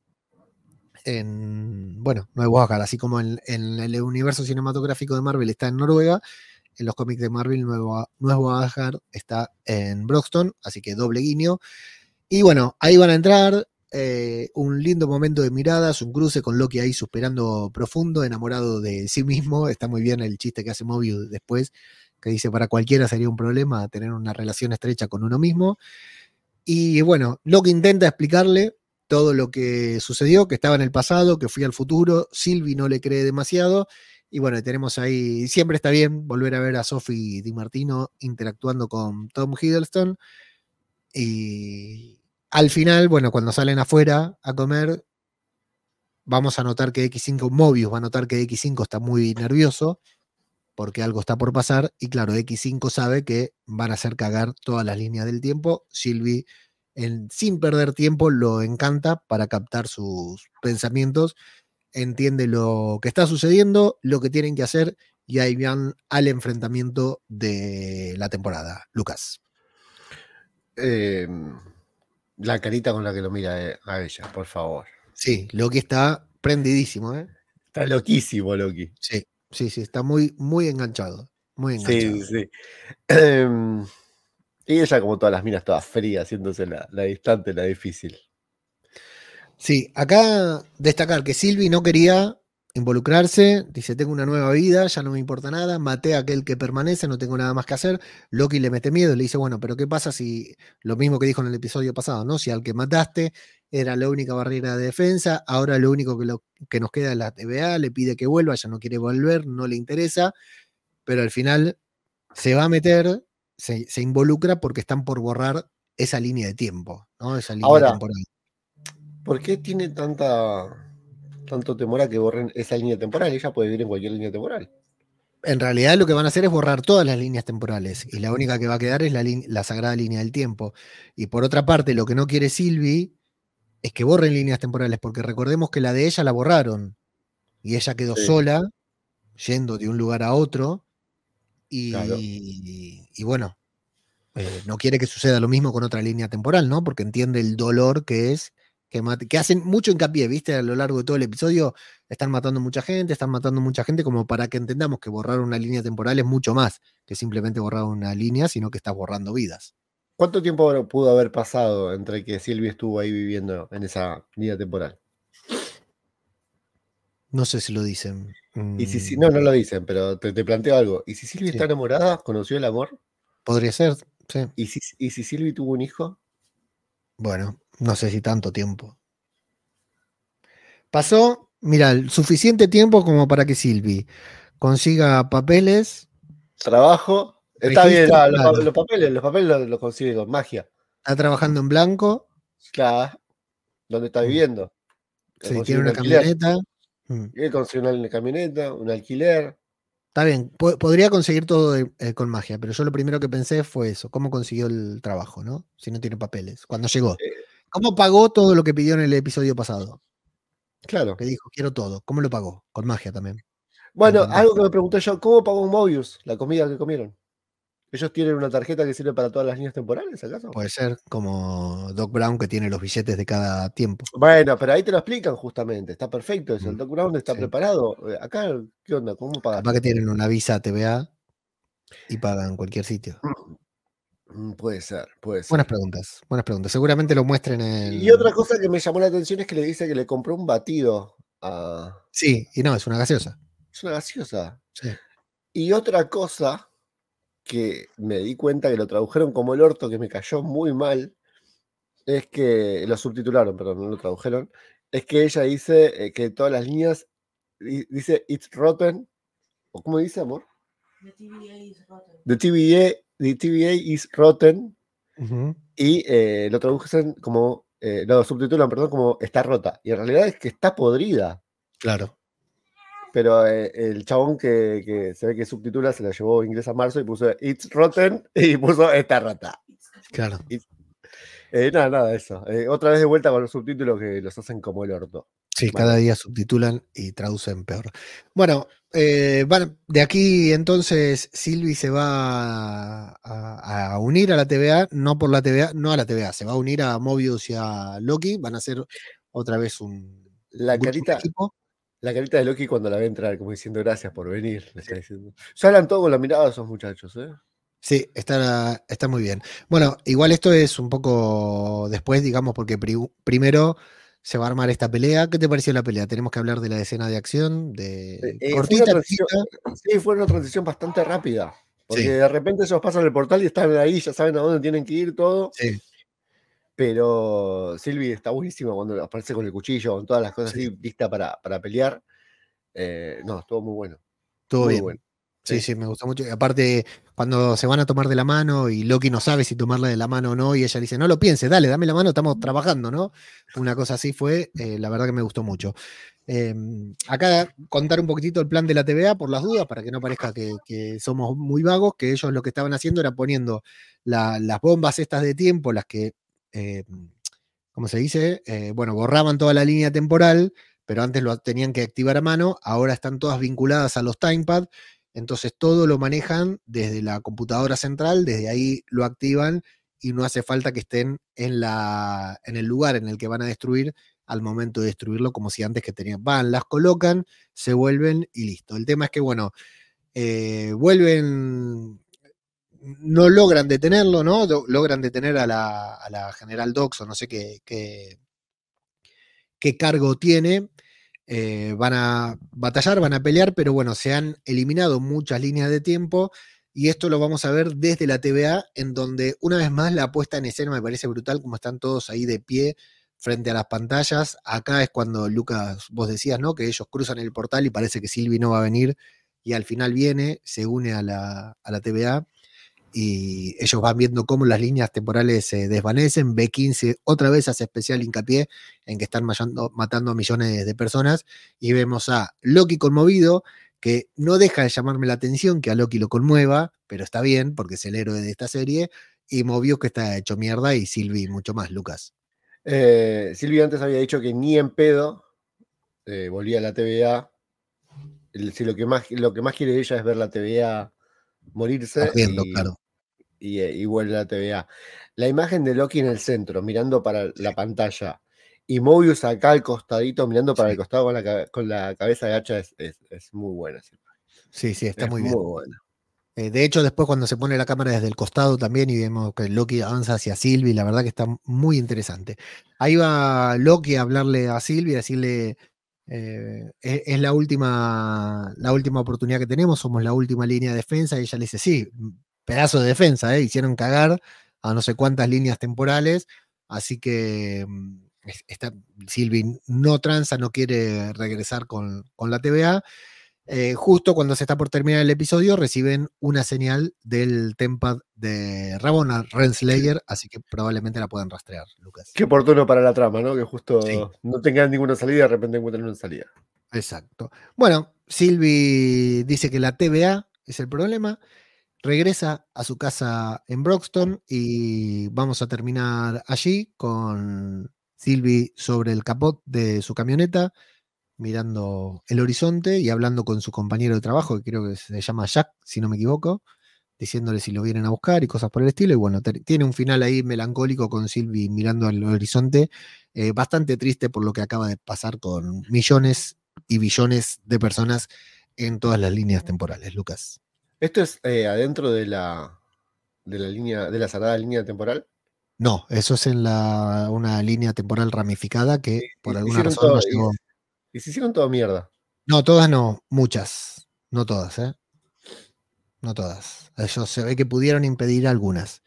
En, bueno, Nuevo Asgard, así como en, el universo cinematográfico de Marvel está en Noruega, en los cómics de Marvel Nuevo, Nuevo Asgard está en Broxton, así que doble guiño. Y bueno, ahí van a entrar, eh, un lindo momento de miradas, un cruce con Loki ahí suspirando profundo, enamorado de sí mismo. Está muy bien el chiste que hace Mobius después, que dice para cualquiera sería un problema tener una relación estrecha con uno mismo. Y bueno, Loki intenta explicarle todo lo que sucedió, que estaba en el pasado, que fui al futuro. Sylvie no le cree demasiado. Y bueno, tenemos ahí, siempre está bien volver a ver a Sophie Di Martino interactuando con Tom Hiddleston. Y al final, bueno, cuando salen afuera a comer, vamos a notar que X5, Mobius va a notar que X5 está muy nervioso porque algo está por pasar. Y claro, X5 sabe que van a hacer cagar todas las líneas del tiempo. Sylvie, en- sin perder tiempo, lo encanta para captar sus pensamientos. Entiende lo que está sucediendo, lo que tienen que hacer. Y ahí van al enfrentamiento de la temporada. Lucas. Eh, la carita con la que lo mira eh, a ella, por favor. Sí, Loki está prendidísimo, ¿eh? Está loquísimo, Loki. Sí, sí, sí, está muy, muy enganchado. Muy enganchado. Sí, sí. Y ella, como todas las minas, toda fría, haciéndose la, la distante, la difícil. Sí, acá destacar que Silvi no quería involucrarse, dice, tengo una nueva vida, ya no me importa nada, maté a aquel que permanece, no tengo nada más que hacer. Loki le mete miedo, le dice, bueno, pero ¿qué pasa si lo mismo que dijo en el episodio pasado, ¿no? Si al que mataste era la única barrera de defensa, ahora lo único que, lo, que nos queda es la TVA, le pide que vuelva, ya no quiere volver, no le interesa, pero al final se va a meter, se, se involucra porque están por borrar esa línea de tiempo, ¿no? Esa línea Ahora, temporal. ¿Por qué tiene tanta, tanto temor a que borren esa línea temporal? Ella puede vivir en cualquier línea temporal. En realidad lo que van a hacer es borrar todas las líneas temporales y la única que va a quedar es la, la sagrada línea del tiempo. Y por otra parte, lo que no quiere Sylvie es que borren líneas temporales, porque recordemos que la de ella la borraron y ella quedó Sí. sola, yendo de un lugar a otro, y, Claro. y bueno, eh, no quiere que suceda lo mismo con otra línea temporal, ¿no? Porque entiende el dolor que es que, que hacen mucho hincapié, ¿viste? A lo largo de todo el episodio están matando mucha gente, están matando mucha gente, como para que entendamos que borrar una línea temporal es mucho más que simplemente borrar una línea, sino que estás borrando vidas. ¿Cuánto tiempo pudo haber pasado entre que Silvia estuvo ahí viviendo en esa línea temporal? No sé si lo dicen. Y si, si- Mm, no, no lo dicen, pero te, te planteo algo. ¿Y si Silvia Sí. está enamorada, conoció el amor? Podría ser, sí. ¿Y si, y si Silvia tuvo un hijo? Bueno, no sé si tanto tiempo. Pasó, mira, suficiente tiempo como para que Silvi consiga papeles, ¿Trabajo? Está bien, ah, los, papeles, los papeles los, los consigue con magia. está trabajando en blanco, Claro. ¿Dónde está Mm. viviendo? sí, tiene un una camioneta. Mm, Él consigue una camioneta, un alquiler. Está bien, po- podría conseguir todo eh, eh, con magia, pero yo lo primero que pensé fue eso, cómo consiguió el trabajo, ¿no? Si no tiene papeles, cuando llegó. Eh. ¿Cómo pagó todo lo que pidió en el episodio pasado? Claro. Que dijo, quiero todo. ¿Cómo lo pagó? Con magia también. Bueno, algo que me pregunté yo, ¿cómo pagó Mobius la comida que comieron? ¿Ellos tienen una tarjeta que sirve para todas las líneas temporales, acaso? Puede ser como Doc Brown que tiene los billetes de cada tiempo. Bueno, pero ahí te lo explican justamente, está perfecto eso, el Mm, Doc Brown está sí. preparado. Eh, Acá, ¿qué onda? ¿Cómo pagas? Capaz que tienen una visa TVA y pagan cualquier sitio. Mm, Puede ser, puede ser. Buenas preguntas, buenas preguntas. Seguramente lo muestren en. Y otra cosa que me llamó la atención es que le dice que le compró un batido a... Sí, y no, es una gaseosa. Es una gaseosa. Sí. Y otra cosa que me di cuenta que lo tradujeron como el orto, que me cayó muy mal, es que lo subtitularon, perdón, no lo tradujeron, es que ella dice eh, que todas las líneas, di- dice it's rotten, o cómo dice, amor? The TVA is rotten. The TVA, the TVA is rotten, y eh, lo traducen como, eh, lo subtitulan, perdón, como está rota, y en realidad es que está podrida. Claro. Pero eh, el chabón que, que se ve que subtitula se la llevó inglés a marzo y puso It's Rotten y puso. It's got- Claro. Eh, nada, nada, eso. Eh, otra vez de vuelta con los subtítulos que los hacen como el orto. Sí, Vale. cada día subtitulan y traducen peor. Bueno, van- de aquí entonces Silvi se va a, a unir a la TVA, no por la TVA, no a la TVA, se va a unir a Mobius y a Loki, van a hacer otra vez un, La carita, equipo. La carita de Loki cuando la ve entrar, como diciendo gracias por venir. le está diciendo. Ya hablan todo con la mirada de esos muchachos, ¿eh? Sí, está, está muy bien. Bueno, igual esto es un poco después, digamos, porque pri- primero se va a armar esta pelea. ¿Qué te pareció la pelea? Tenemos que hablar de la escena de acción, de Eh, eh, fue cortita. Sí, fue una transición bastante rápida. Porque Sí. de repente ellos pasan el portal y están ahí, ya saben a dónde tienen que ir todo. Sí, Pero Sylvie está buenísima cuando aparece con el cuchillo, con todas las cosas Sí. así, lista para, para pelear. Eh, no, estuvo muy bueno. todo muy bien. bueno. Sí, Sí. sí, me gustó mucho. Y aparte, cuando se van a tomar de la mano y Loki no sabe si tomarla de la mano o no, y ella dice, no lo pienses, dale, dame la mano, estamos trabajando, ¿no? Una cosa así fue, eh, la verdad que me gustó mucho. Eh, acá contar un poquitito el plan de la TVA por las dudas, para que no parezca que, que somos muy vagos, que ellos lo que estaban haciendo era poniendo la- las bombas estas de tiempo, las que, eh, ¿cómo se dice? Eh, bueno, borraban toda la línea temporal, pero antes lo tenían que activar a mano, ahora están todas vinculadas a los timepad, entonces todo lo manejan desde la computadora central, desde ahí lo activan y no hace falta que estén en, la, en el lugar en el que van a destruir al momento de destruirlo, como si antes que tenían, van, las colocan, se vuelven y listo. El tema es que, bueno, eh, vuelven, no logran detenerlo, ¿no? Logran detener a la, general Dox o no sé qué, qué, cargo tiene. eh, van a batallar, van a pelear, pero bueno, se han eliminado muchas líneas de tiempo y esto lo vamos a ver desde la TVA, en donde una vez más la puesta en escena me parece brutal, como están todos ahí de pie frente a las pantallas. Acá es cuando Lucas, vos decías, ¿no? Que ellos cruzan el portal y parece que Sylvie no va a venir y al final viene, se une a la, a la TVA y ellos van viendo cómo las líneas temporales se desvanecen. B15 otra vez hace especial hincapié en que están matando, matando a millones de personas y vemos a Loki conmovido que no deja de llamarme la atención que a Loki lo conmueva, pero está bien porque es el héroe de esta serie y Mobius que está hecho mierda y Sylvie mucho más, Lucas. Eh, Silvia antes había dicho que ni en pedo eh, volvía a la TVA. El- si lo que más lo que más quiere ella es ver la TVA morirse y, claro. Y, eh, y vuelve a la TVA. La imagen de Loki en el centro, mirando para la pantalla, y Mobius acá al costadito, mirando para Sí. el costado con la, con la cabeza gacha, es, es- es muy buena. sí. Sí, está Es muy bien. buena. Eh, de hecho, después cuando se pone la cámara desde el costado también y vemos que Loki avanza hacia Sylvie, la verdad que está muy interesante. Ahí va Loki a hablarle a Sylvie, a decirle, eh, es, es la, última, la última oportunidad que tenemos, somos la última línea de defensa, y ella le dice, sí, pedazo de defensa, ¿eh? hicieron cagar a no sé cuántas líneas temporales, así que mm, es- está, Sylvie no tranza, no quiere regresar con, con la TVA. Eh, justo cuando se está por terminar el episodio, reciben una señal del Tempad de Rabona Renslayer, así que probablemente la puedan rastrear, Lucas. Qué oportuno para la trama, ¿no? Que justo Sí. no tengan ninguna salida, de repente encuentran una salida. Exacto. Bueno, Sylvie dice que la TVA es el problema, regresa a su casa en Broxton y vamos a terminar allí con Sylvie sobre el capot de su camioneta, mirando el horizonte y hablando con su compañero de trabajo, que creo que se llama Jack, si no me equivoco, diciéndole si lo vienen a buscar y cosas por el estilo. Y bueno, tiene un final ahí melancólico con Sylvie mirando al horizonte, eh, bastante triste por lo que acaba de pasar con millones y billones de personas en todas las líneas temporales, Lucas. Esto es eh, adentro de la de la línea, de la sagrada línea temporal. No, eso es en la, una línea temporal ramificada que por alguna razón no todo- llegó. Y se hicieron toda mierda. No, todas no, muchas. No todas, ¿eh? No todas. Ellos se ve que pudieron impedir algunas.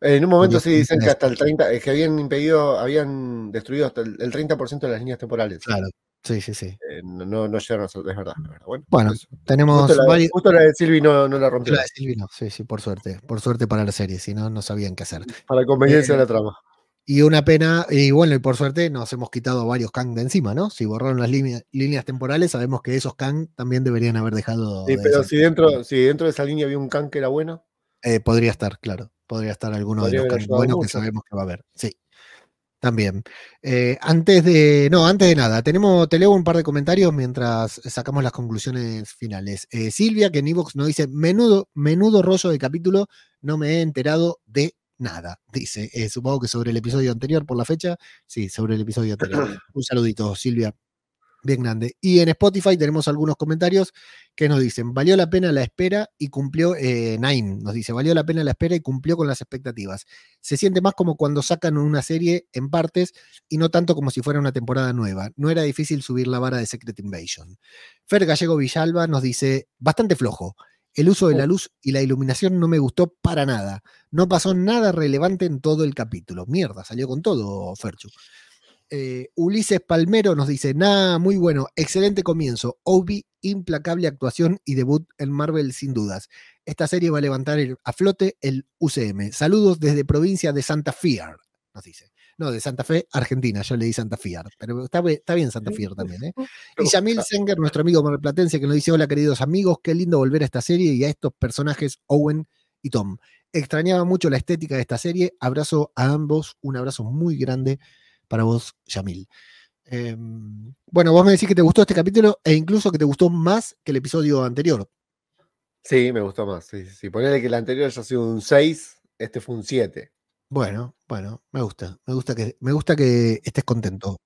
En un momento sí dicen que hasta el 30, es que habían impedido, habían destruido hasta el, el 30% de las líneas temporales. Claro. Sí, sí, sí. Eh, no, no no llegaron a ser, es verdad. es verdad. Bueno, Bueno, eso. tenemos justo, la, varios. justo la de Silvi no, no la rompió. La de Silvi no, sí, sí, por suerte. Por suerte para la serie, si no, no sabían qué hacer. Para conveniencia Eh, de la trama. Y una pena, y bueno, y por suerte nos hemos quitado varios Kang de encima, ¿no? Si borraron las línea- líneas temporales, sabemos que esos Kang también deberían haber dejado. Sí, de pero si dentro, si dentro de esa línea había un can que era bueno, Eh, podría estar, claro. Podría estar alguno Podría de los Kang buenos que sabemos que va a haber. Sí. También. Eh, antes de. No, antes de nada, tenemos, te leo un par de comentarios mientras sacamos las conclusiones finales. Eh, Silvia, que en Evox nos dice: menudo, menudo rollo de capítulo, no me he enterado de nada. Dice, eh, supongo que sobre el episodio anterior por la fecha. Sí, sobre el episodio anterior. un saludito, Silvia. Bien grande. Y en Spotify tenemos algunos comentarios que nos dicen, valió la pena la espera y cumplió, eh, Naim nos dice, valió la pena la espera y cumplió con las expectativas. Se siente más como cuando sacan una serie en partes y no tanto como si fuera una temporada nueva. No era difícil subir la vara de Secret Invasion. Fer Gallego Villalba nos dice, bastante flojo. El uso de la luz y la iluminación no me gustó para nada. No pasó nada relevante en todo el capítulo. Mierda, salió con todo, Ferchu. Eh, Ulises Palmero nos dice, nada, muy bueno, excelente comienzo, Obi, implacable actuación y debut en Marvel sin dudas. Esta serie va a levantar el- a flote el UCM. Saludos desde provincia de Santa Fe, nos dice. No, de Santa Fe, Argentina, yo le di Santa Fe, pero está, bien Santa Fe también. ¿eh? Y Yamil Senger, nuestro amigo marplatense, que nos dice, hola queridos amigos, qué lindo volver a esta serie y a estos personajes Owen y Tom. Extrañaba mucho la estética de esta serie. Abrazo a ambos, un abrazo muy grande para vos, Yamil. Eh, bueno, vos me decís que te gustó este capítulo e incluso que te gustó más que el episodio anterior. sí, me gustó más. Sí, sí, que el anterior haya sido un 6, este fue un 7. Bueno, bueno, me gusta, me gusta que, me gusta que estés contento.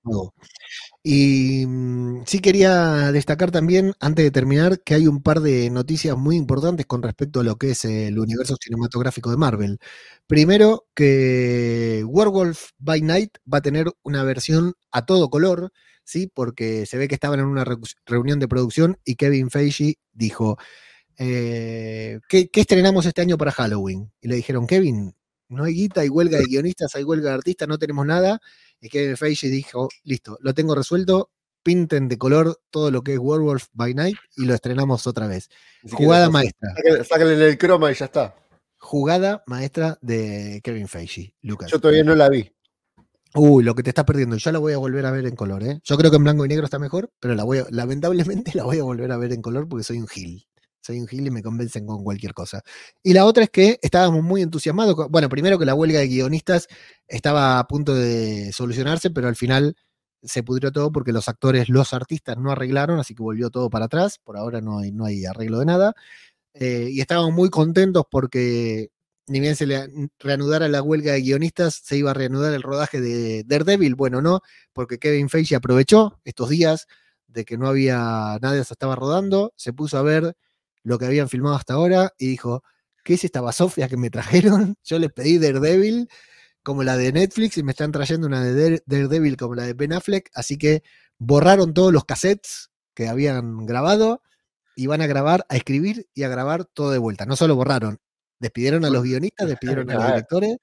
Y mm, sí quería destacar también, antes de terminar, que hay un par de noticias muy importantes con respecto a lo que es el universo cinematográfico de Marvel. Primero, que Werewolf by Night va a tener una versión a todo color, ¿sí? Porque se ve que estaban en una reu- reunión de producción y Kevin Feige dijo, eh, ¿qué, qué estrenamos este año para Halloween? Y le dijeron, Kevin, no hay guita, hay huelga de guionistas, hay huelga de artistas, no tenemos nada. Y Kevin Feige dijo, listo, lo tengo resuelto, pinten de color todo lo que es Werewolf by Night y lo estrenamos otra vez. Jugada maestra, sáquenle- Sáquenle el croma y ya está. jugada maestra de Kevin Feige, Lucas. Yo todavía no la vi. Uy, lo que te estás perdiendo. Yo la voy a volver a ver en color, ¿eh? Yo creo que en blanco y negro está mejor, pero la voy a- lamentablemente la voy a volver a ver en color porque soy un gil. Soy un gil y me convencen con cualquier cosa. Y la otra es que estábamos muy entusiasmados. bueno, primero que la huelga de guionistas estaba a punto de solucionarse, pero al final se pudrió todo porque los actores, los artistas no arreglaron, así que volvió todo para atrás. Por ahora no hay, no hay arreglo de nada. Eh, y estábamos muy contentos porque ni bien se le an- reanudara la huelga de guionistas, se iba a reanudar el rodaje de Daredevil. Bueno, no, porque Kevin Feige aprovechó estos días de que no había nadie se estaba rodando, se puso a ver lo que habían filmado hasta ahora y dijo, ¿qué es esta basofia que me trajeron? Yo les pedí Daredevil como la de Netflix y me están trayendo una de Dare- Daredevil como la de Ben Affleck, así que borraron todos los cassettes que habían grabado y van a grabar, a escribir y a grabar todo de vuelta. No solo borraron, despidieron a los guionistas, despidieron a los directores.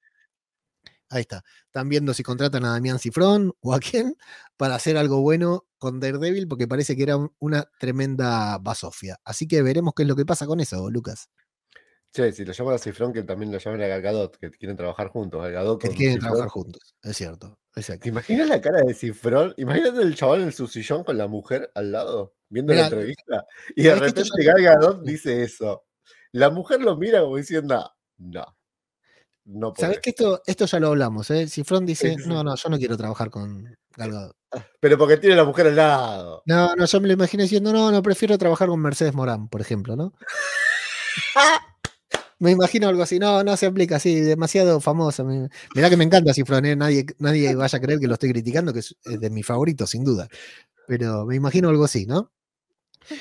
Ahí está. Están viendo si contratan a Damián Cifrón o a quién para hacer algo bueno con Daredevil, porque parece que era un- una tremenda basofia. Así que veremos qué es lo que pasa con eso, Lucas. Che, si lo llaman a Cifrón, que también lo llaman a Gal Gadot, que quieren trabajar juntos. Gal Gadot Que quieren Cifrón. trabajar juntos. Es cierto. ¿Te Exacto. imaginas la cara de Cifrón? Imagínate el chaval en su sillón con la mujer al lado, viendo la Mirá, entrevista. Y de ¿sabés que esto repente ya- Gal Gadot Sí. dice eso. La mujer lo mira como diciendo, no. No ¿Sabes podés". que esto, esto ya lo hablamos? ¿eh? Cifrón dice, no, no, yo no quiero trabajar con Gal Gadot". Pero porque tiene la mujer al lado. No, no, yo me lo imagino diciendo, no, no, prefiero trabajar con Mercedes Morán, por ejemplo, ¿no? Me imagino algo así, no, no se aplica así, demasiado famoso. Mirá que me encanta Cifrón, ¿eh? nadie, nadie vaya a creer que lo estoy criticando, que es, es de mis favoritos, sin duda. Pero me imagino algo así, ¿no?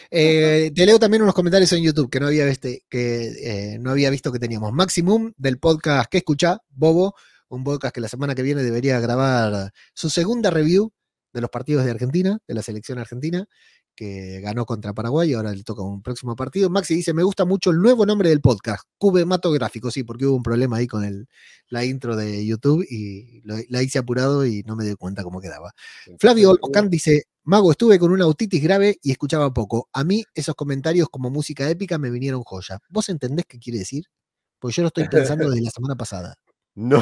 Eh, te leo también unos comentarios en YouTube que no había, este, que, eh, no había visto que teníamos. Maximum del podcast que escucha, Bobo, un podcast que la semana que viene debería grabar su segunda review de los partidos de Argentina, de la selección argentina, que ganó contra Paraguay y ahora le toca un próximo partido. Maxi dice, me gusta mucho el nuevo nombre del podcast, Cubematográfico, sí, porque hubo un problema ahí con el, la intro de YouTube y lo- la hice apurado y no me di cuenta cómo quedaba. Flavio Olmocán dice, Mago, estuve con una autitis grave y escuchaba poco. A mí esos comentarios como música épica me vinieron joya. ¿Vos entendés qué quiere decir? Porque yo lo estoy pensando desde la semana pasada. No,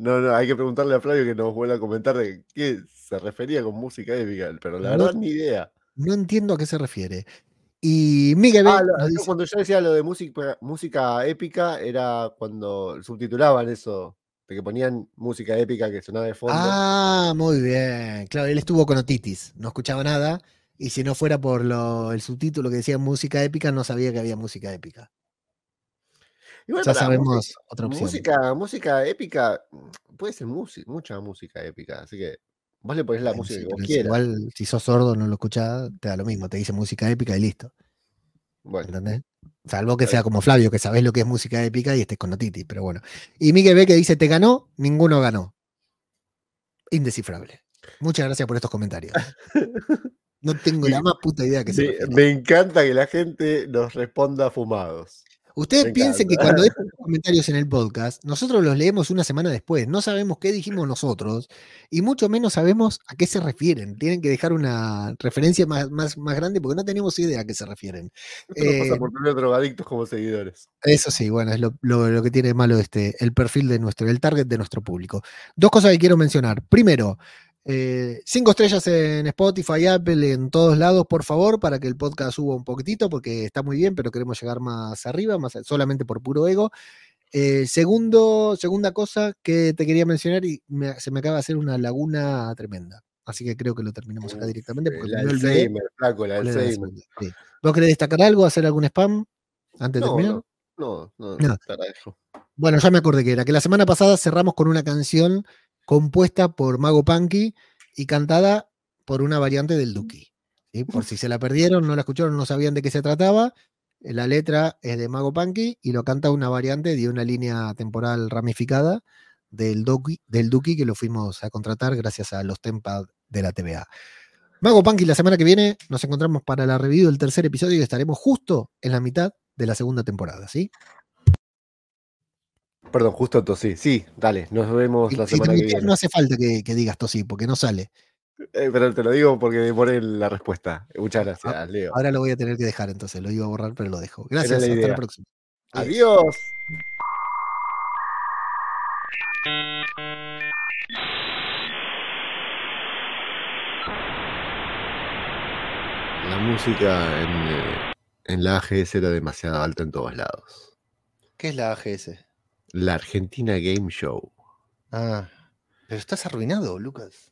no, no, hay que preguntarle a Flavio que nos vuelva a comentar de qué se refería con música épica, pero la No- verdad ni idea. No entiendo a qué se refiere. Y Miguel Ah, lo- dice, cuando yo decía lo de música, música épica era cuando subtitulaban eso, de que ponían música épica que sonaba de fondo. Ah, muy bien. Claro, él estuvo con otitis, no escuchaba nada. Y si no fuera por lo- el subtítulo que decía música épica, no sabía que había música épica. Igual Ya sabemos música- otra opción. Música, música épica, puede ser musi- mucha música épica, así que vos le ponés la música sí, que vos quieras. Igual, si sos sordo, no lo escuchás, te da lo mismo. Te dice música épica y listo. Bueno, ¿Entendés? Salvo que sea como Flavio, que sabés lo que es música épica y estés con otitis, pero bueno. Y Miguel B que dice, ¿te ganó? Ninguno ganó. Indescifrable. Muchas gracias por estos comentarios. No tengo la más puta idea que se refiere. me encanta que la gente nos responda fumados. Ustedes Me piensen que cuando dejan los comentarios en el podcast, nosotros los leemos una semana después. No sabemos qué dijimos nosotros y mucho menos sabemos a qué se refieren. Tienen que dejar una referencia más, más, más grande porque no tenemos idea a qué se refieren. Esto nos pasa Eh, por tener drogadictos como seguidores. Eso sí, bueno, es lo, lo- lo que tiene malo este, el perfil de nuestro, el target de nuestro público. Dos cosas que quiero mencionar. Primero, eh, cinco estrellas en Spotify, Apple, en todos lados, por favor, para que el podcast suba un poquitito, porque está muy bien, pero queremos llegar más arriba, más solamente por puro ego. Eh, segundo, segunda cosa que te quería mencionar y me- se me acaba de hacer una laguna tremenda. Así que creo que lo terminamos acá directamente porque la Alzheimer, flaco, la Alzheimer. Sí. ¿Vos querés destacar algo, hacer algún spam antes de terminar? no, no, no, No. te agradezco. Bueno, ya me acordé que era, que la semana pasada cerramos con una canción compuesta por Mago Punky y cantada por una variante del Duki. ¿sí? Por si se la perdieron, no la escucharon, no sabían de qué se trataba. eh, La letra es de Mago Punky y lo canta una variante de una línea temporal ramificada del Duki, del Duki que lo fuimos a contratar gracias a los Tempad de la TVA. Mago Punky, la semana que viene nos encontramos para la review del tercer episodio y estaremos justo en la mitad de la segunda temporada, ¿sí? Perdón, justo tosí. Sí, dale, nos vemos la si semana que viene. no hace falta que, que digas tosí, porque no sale. Eh, pero te lo digo porque demoré la respuesta. Muchas Ah, gracias, Leo. Ahora lo voy a tener que dejar, entonces lo iba a borrar, pero lo dejo. Gracias, la hasta idea. la próxima. Adiós. La música en, eh, en la AGS era demasiado alta en todos lados. ¿Qué es la AGS? La Argentina Game Show. Ah, pero estás arruinado, Lucas.